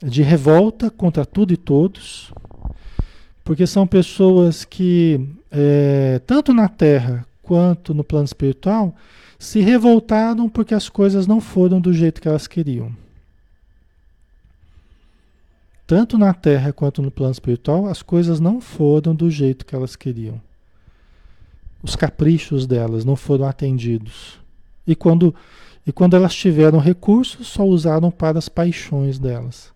de revolta contra tudo e todos, Porque são pessoas que, é, tanto na Terra quanto no plano espiritual, se revoltaram porque as coisas não foram do jeito que elas queriam. Tanto na Terra quanto no plano espiritual, as coisas não foram do jeito que elas queriam. Os caprichos delas não foram atendidos. E quando, e quando elas tiveram recursos, só usaram para as paixões delas.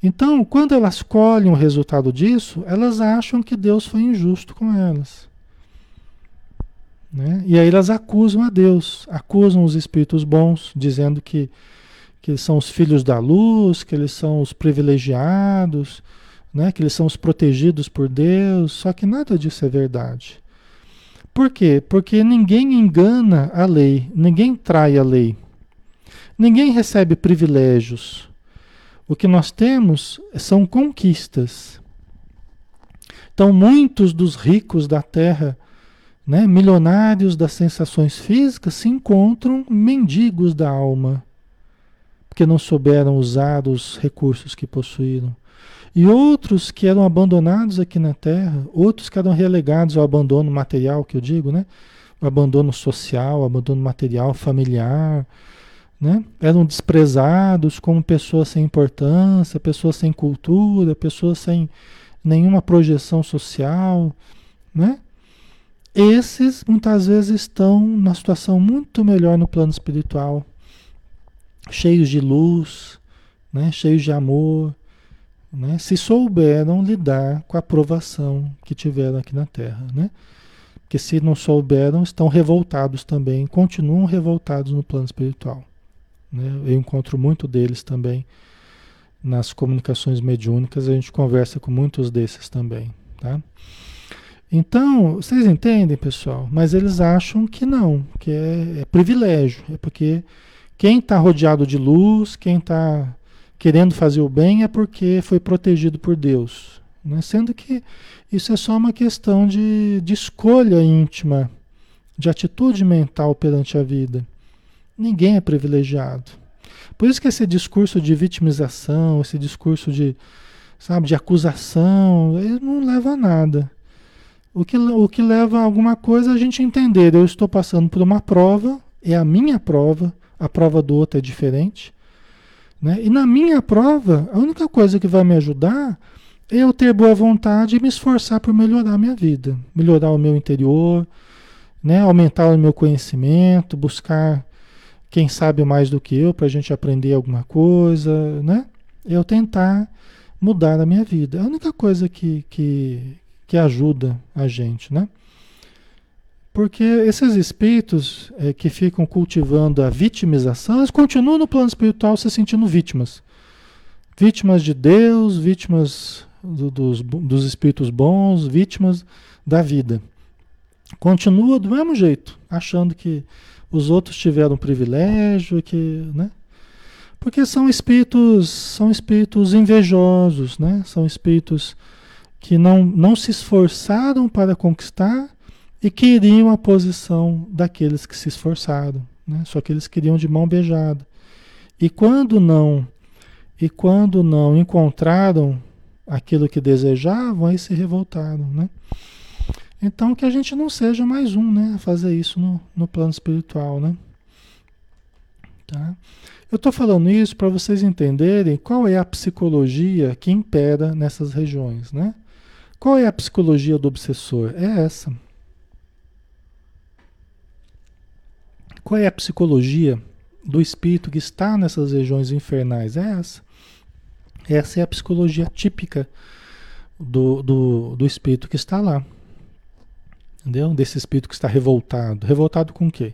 Então, quando elas colhem o resultado disso, elas acham que Deus foi injusto com elas. Né? E aí elas acusam a Deus, acusam os espíritos bons, dizendo que, que eles são os filhos da luz, que eles são os privilegiados, né? que eles são os protegidos por Deus. Só que nada disso é verdade. Por quê? Porque ninguém engana a lei, ninguém trai a lei, ninguém recebe privilégios. O que nós temos são conquistas. Então, muitos dos ricos da terra, né, milionários das sensações físicas, se encontram mendigos da alma, porque não souberam usar os recursos que possuíram. E outros que eram abandonados aqui na Terra, outros que eram relegados ao abandono material, que eu digo, né? O abandono social, abandono material, familiar, né? Eram desprezados como pessoas sem importância, pessoas sem cultura, pessoas sem nenhuma projeção social, né? Esses muitas vezes estão numa situação muito melhor no plano espiritual, cheios de luz, né? cheios de amor, né? se souberam lidar com a provação que tiveram aqui na Terra. Né? Porque se não souberam, estão revoltados também, continuam revoltados no plano espiritual. Né? Eu encontro muito deles também nas comunicações mediúnicas, a gente conversa com muitos desses também. Tá? Então, vocês entendem, pessoal? Mas eles acham que não, que é, é privilégio. É porque quem está rodeado de luz, quem está querendo fazer o bem é porque foi protegido por Deus. Né? Sendo que isso é só uma questão de, de escolha íntima, de atitude mental perante a vida. Ninguém é privilegiado. Por isso que esse discurso de vitimização, esse discurso de, sabe, de acusação, ele não leva a nada. O que, o que leva a alguma coisa é a gente entender. Eu estou passando por uma prova, é a minha prova, a prova do outro é diferente. Né? E na minha prova, a única coisa que vai me ajudar é eu ter boa vontade e me esforçar por melhorar a minha vida, melhorar o meu interior, né? aumentar o meu conhecimento, buscar quem sabe mais do que eu para a gente aprender alguma coisa, né? Eu tentar mudar a minha vida. É a única coisa que, que, que ajuda a gente, né? Porque esses espíritos é, que ficam cultivando a vitimização, eles continuam no plano espiritual se sentindo vítimas. Vítimas de Deus, vítimas do, dos, dos espíritos bons, vítimas da vida. Continua do mesmo jeito, achando que os outros tiveram privilégio, que, né? Porque são espíritos, são espíritos invejosos, né? São espíritos que não, não se esforçaram para conquistar e queriam a posição daqueles que se esforçaram, né? Só que eles queriam de mão beijada. E quando não e quando não encontraram aquilo que desejavam, aí se revoltaram, né? Então que a gente não seja mais um, né, a fazer isso no, no plano espiritual, né? Tá? Eu estou falando isso para vocês entenderem qual é a psicologia que impera nessas regiões, né? Qual é a psicologia do obsessor? É essa. Qual é a psicologia do espírito que está nessas regiões infernais? É essa. Essa é a psicologia típica do, do, do espírito que está lá. Entendeu? Desse espírito que está revoltado. Revoltado com o quê?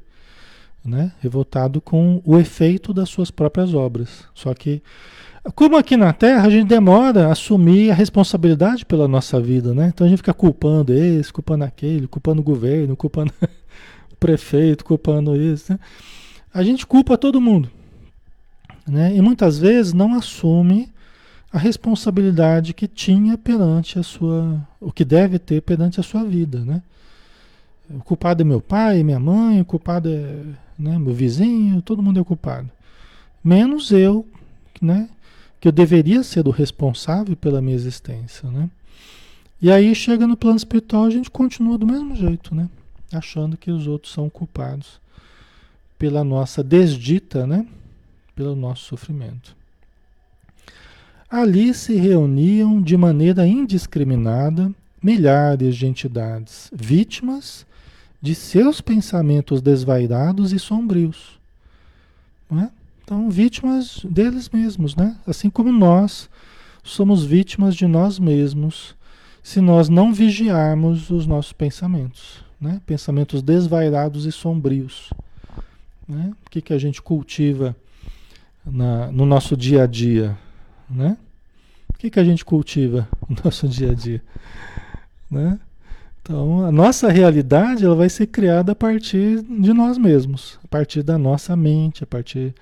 Né? Revoltado com o efeito das suas próprias obras. Só que, como aqui na Terra, a gente demora a assumir a responsabilidade pela nossa vida, né? Então a gente fica culpando esse, culpando aquele, culpando o governo, culpando prefeito culpando isso. Né? A gente culpa todo mundo. Né? E muitas vezes não assume a responsabilidade que tinha perante a sua. o que deve ter perante a sua vida. Né? O culpado é meu pai, minha mãe, o culpado é né, meu vizinho, todo mundo é culpado. Menos eu, né? Que eu deveria ser o responsável pela minha existência, né? E aí chega no plano espiritual, a gente continua do mesmo jeito, né? Achando que os outros são culpados pela nossa desdita, né? Pelo nosso sofrimento. Ali se reuniam de maneira indiscriminada milhares de entidades vítimas de seus pensamentos desvairados e sombrios. É? Então, vítimas deles mesmos, né? Assim como nós somos vítimas de nós mesmos se nós não vigiarmos os nossos pensamentos, né? Pensamentos desvairados e sombrios. Né? O que, que a gente cultiva na, no nosso dia a dia, né? O que, que a gente cultiva no nosso dia a dia, né? Então, a nossa realidade ela vai ser criada a partir de nós mesmos, a partir da nossa mente, a partir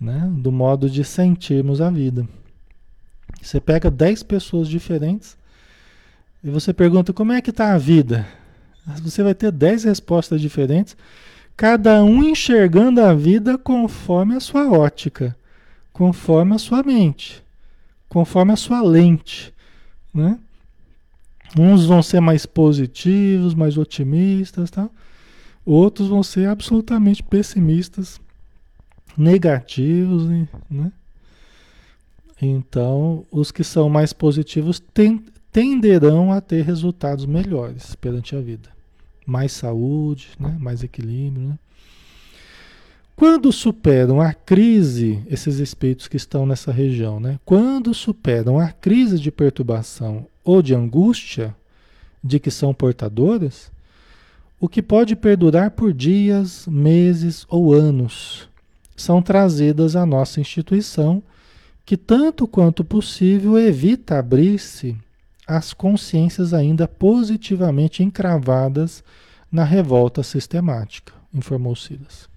né, do modo de sentirmos a vida. Você pega 10 pessoas diferentes e você pergunta como é que está a vida. Você vai ter 10 respostas diferentes, cada um enxergando a vida conforme a sua ótica, conforme a sua mente, conforme a sua lente. Né? Uns vão ser mais positivos, mais otimistas, tá? outros vão ser absolutamente pessimistas, negativos, né? Então, os que são mais positivos tenderão a ter resultados melhores perante a vida. Mais saúde, né? mais equilíbrio. Né? Quando superam a crise, esses espíritos que estão nessa região, né? quando superam a crise de perturbação ou de angústia de que são portadoras, o que pode perdurar por dias, meses ou anos, são trazidas à nossa instituição que tanto quanto possível evita abrir-se às consciências ainda positivamente encravadas na revolta sistemática, informou Silas.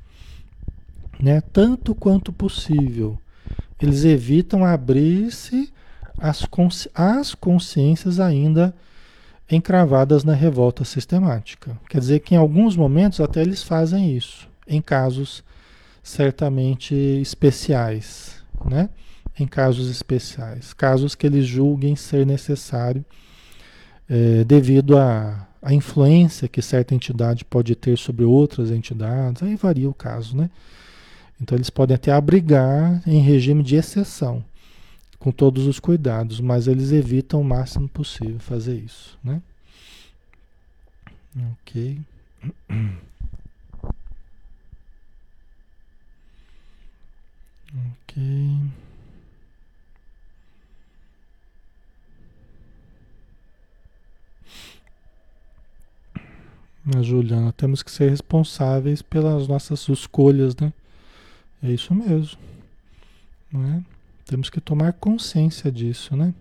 Né? Tanto quanto possível, eles evitam abrir-se às, consci às consciências ainda encravadas na revolta sistemática. Quer dizer que em alguns momentos até eles fazem isso, em casos certamente especiais, né? Em casos especiais, casos que eles julguem ser necessário é, devido à, à influência que certa entidade pode ter sobre outras entidades, aí varia o caso, né? Então eles podem até abrigar em regime de exceção, com todos os cuidados, mas eles evitam o máximo possível fazer isso, né? Ok. Ok. A Juliana, temos que ser responsáveis pelas nossas escolhas, né? É isso mesmo. Não é? Temos que tomar consciência disso, né?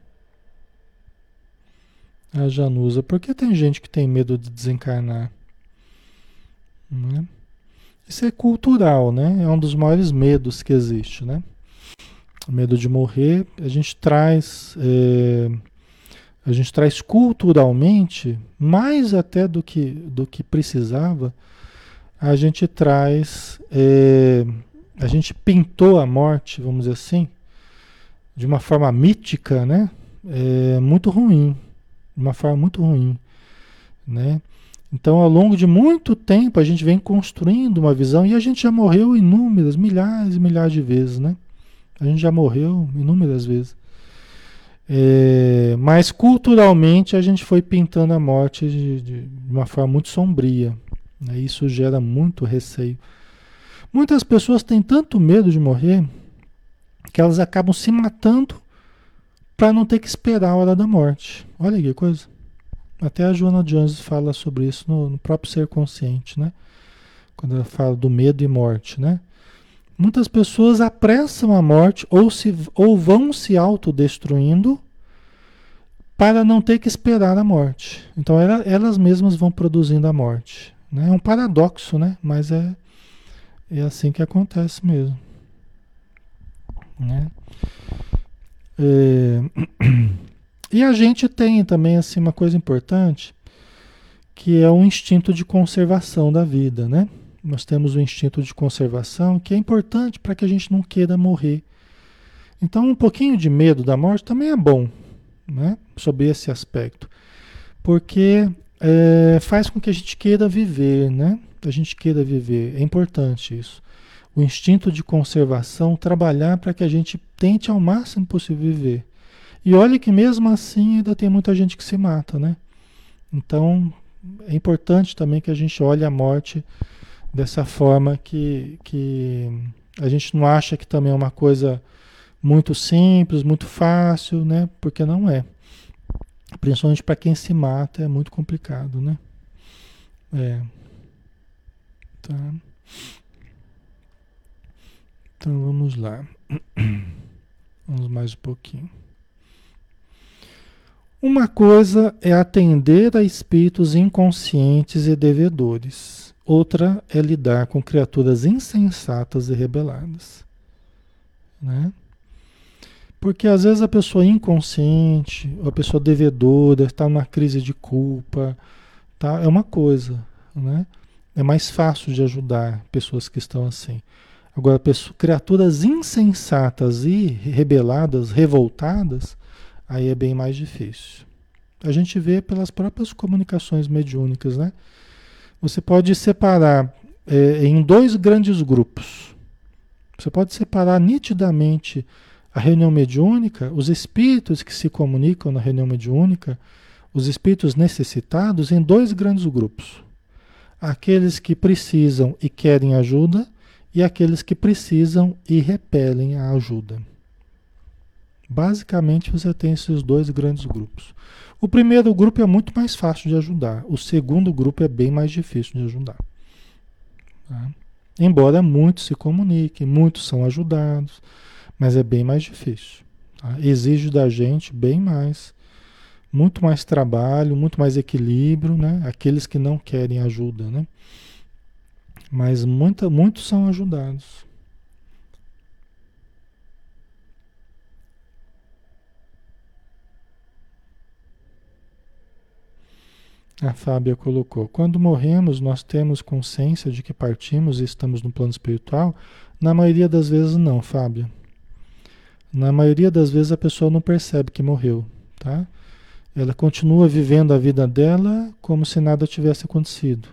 A Janusa, por que tem gente que tem medo de desencarnar? Não é? Isso é cultural, né? É um dos maiores medos que existe, né? O medo de morrer, a gente traz. É a gente traz culturalmente, mais até do que, do que precisava, a gente traz, é, a gente pintou a morte, vamos dizer assim, de uma forma mítica, né? É, muito ruim, de uma forma muito ruim, né? Então, ao longo de muito tempo, a gente vem construindo uma visão e a gente já morreu inúmeras, milhares e milhares de vezes, né? A gente já morreu inúmeras vezes. É, mas culturalmente a gente foi pintando a morte de, de uma forma muito sombria. Né? Isso gera muito receio. Muitas pessoas têm tanto medo de morrer que elas acabam se matando para não ter que esperar a hora da morte. Olha que coisa. Até a Joana Jones fala sobre isso no, no próprio ser consciente, né? Quando ela fala do medo e morte, né? Muitas pessoas apressam a morte ou, se, ou vão se autodestruindo para não ter que esperar a morte. Então ela, elas mesmas vão produzindo a morte. Né? É um paradoxo, né? mas é, é assim que acontece mesmo. Né? É... E a gente tem também assim, uma coisa importante, que é o instinto de conservação da vida, né? Nós temos o instinto de conservação que é importante para que a gente não queira morrer. Então, um pouquinho de medo da morte também é bom, né? Sobre esse aspecto. porque é, faz com que a gente queira viver, né? A gente queira viver. É importante isso. O instinto de conservação, trabalhar para que a gente tente ao máximo possível viver. E olha que mesmo assim ainda tem muita gente que se mata, né? Então é importante também que a gente olhe a morte dessa forma que, que a gente não acha que também é uma coisa muito simples, muito fácil, né? Porque não é. Principalmente para quem se mata é muito complicado, né? É. Tá. Então vamos lá. Vamos mais um pouquinho. Uma coisa é atender a espíritos inconscientes e devedores. Outra é lidar com criaturas insensatas e rebeladas. Né? Porque às vezes a pessoa inconsciente, a pessoa devedora, está numa crise de culpa, tá? é uma coisa. Né? É mais fácil de ajudar pessoas que estão assim. Agora, pessoas, criaturas insensatas e rebeladas, revoltadas, aí é bem mais difícil. A gente vê pelas próprias comunicações mediúnicas, né? Você pode separar é, em dois grandes grupos. Você pode separar nitidamente a reunião mediúnica, os espíritos que se comunicam na reunião mediúnica, os espíritos necessitados, em dois grandes grupos. Aqueles que precisam e querem ajuda e aqueles que precisam e repelem a ajuda. Basicamente você tem esses dois grandes grupos. O primeiro grupo é muito mais fácil de ajudar, o segundo grupo é bem mais difícil de ajudar. Tá? Embora muitos se comuniquem, muitos são ajudados, mas é bem mais difícil. Tá? Exige da gente bem mais, muito mais trabalho, muito mais equilíbrio, né? Aqueles que não querem ajuda, né? Mas muita, muitos são ajudados. A Fábia colocou: quando morremos, nós temos consciência de que partimos e estamos no plano espiritual? Na maioria das vezes, não, Fábia. Na maioria das vezes, a pessoa não percebe que morreu, tá? Ela continua vivendo a vida dela como se nada tivesse acontecido.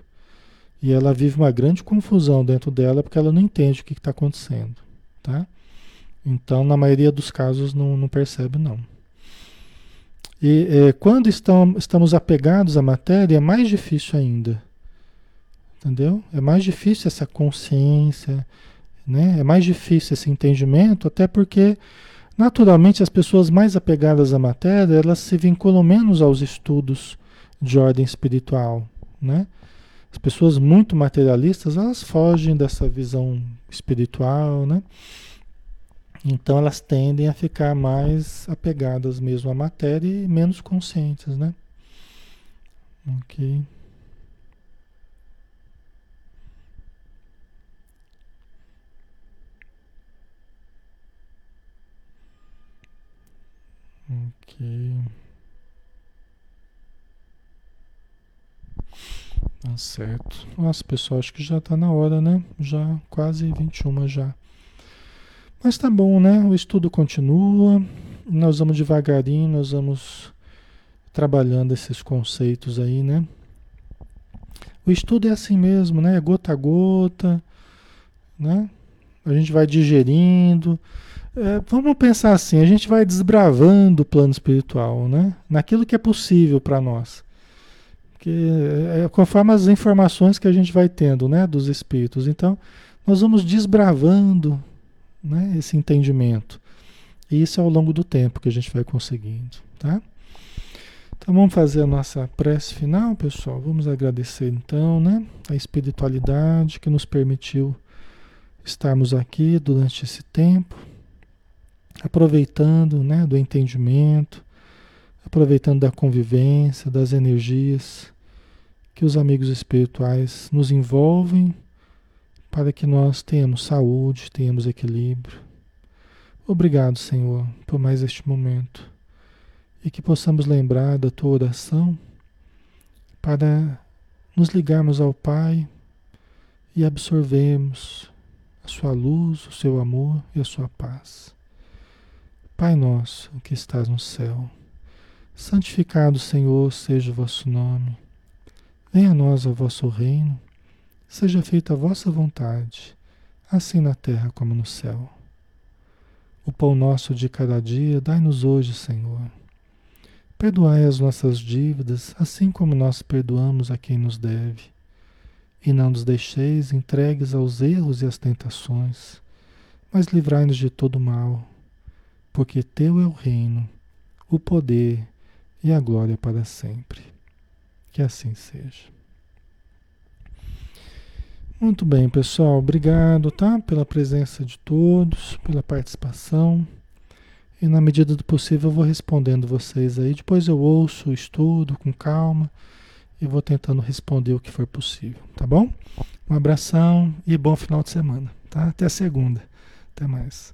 E ela vive uma grande confusão dentro dela porque ela não entende o que está acontecendo, tá? Então, na maioria dos casos, não, não percebe, não. E é, quando estão, estamos apegados à matéria, é mais difícil ainda. Entendeu? É mais difícil essa consciência, né? É mais difícil esse entendimento, até porque, naturalmente, as pessoas mais apegadas à matéria, elas se vinculam menos aos estudos de ordem espiritual, né? As pessoas muito materialistas, elas fogem dessa visão espiritual, né? Então elas tendem a ficar mais apegadas mesmo à matéria e menos conscientes, né? Ok. Ok. Tá certo. Nossa, pessoal, acho que já está na hora, né? Já quase 21 já. Mas tá bom, né? O estudo continua. Nós vamos devagarinho, nós vamos trabalhando esses conceitos aí, né? O estudo é assim mesmo, né? Gota a gota, né? A gente vai digerindo. É, vamos pensar assim, a gente vai desbravando o plano espiritual, né? Naquilo que é possível para nós. Porque é, é conforme as informações que a gente vai tendo, né? Dos espíritos. Então, nós vamos desbravando né, esse entendimento. E isso é ao longo do tempo que a gente vai conseguindo, tá? Então vamos fazer a nossa prece final, pessoal. Vamos agradecer então, né, a espiritualidade que nos permitiu estarmos aqui durante esse tempo, aproveitando, né, do entendimento, aproveitando da convivência, das energias que os amigos espirituais nos envolvem para que nós tenhamos saúde, tenhamos equilíbrio. Obrigado, Senhor, por mais este momento e que possamos lembrar da tua oração para nos ligarmos ao Pai e absorvermos a sua luz, o seu amor e a sua paz. Pai nosso que estás no céu, Santificado, Senhor, seja o vosso nome. Venha a nós o vosso reino. Seja feita a vossa vontade, assim na terra como no céu. O pão nosso de cada dia dai-nos hoje, Senhor. Perdoai as nossas dívidas, assim como nós perdoamos a quem nos deve. E não nos deixeis entregues aos erros e às tentações, mas livrai-nos de todo mal, porque Teu é o reino, o poder e a glória para sempre. Que assim seja. Muito bem, pessoal. Obrigado, tá? Pela presença de todos, pela participação. E na medida do possível eu vou respondendo vocês aí. Depois eu ouço, estudo com calma e vou tentando responder o que for possível, tá bom? Um abração e bom final de semana, tá? Até segunda. Até mais.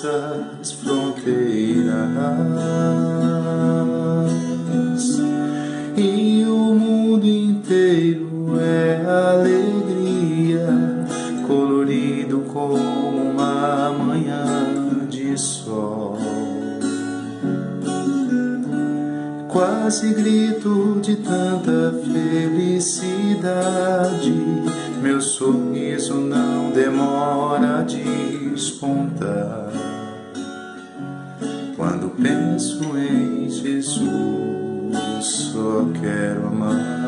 todas as fronteiras. E o mundo inteiro é alegria, colorido como uma manhã de sol. Quase grito de tanta felicidade. Meu sorriso não demora a despontar. Jesus, só quero amar.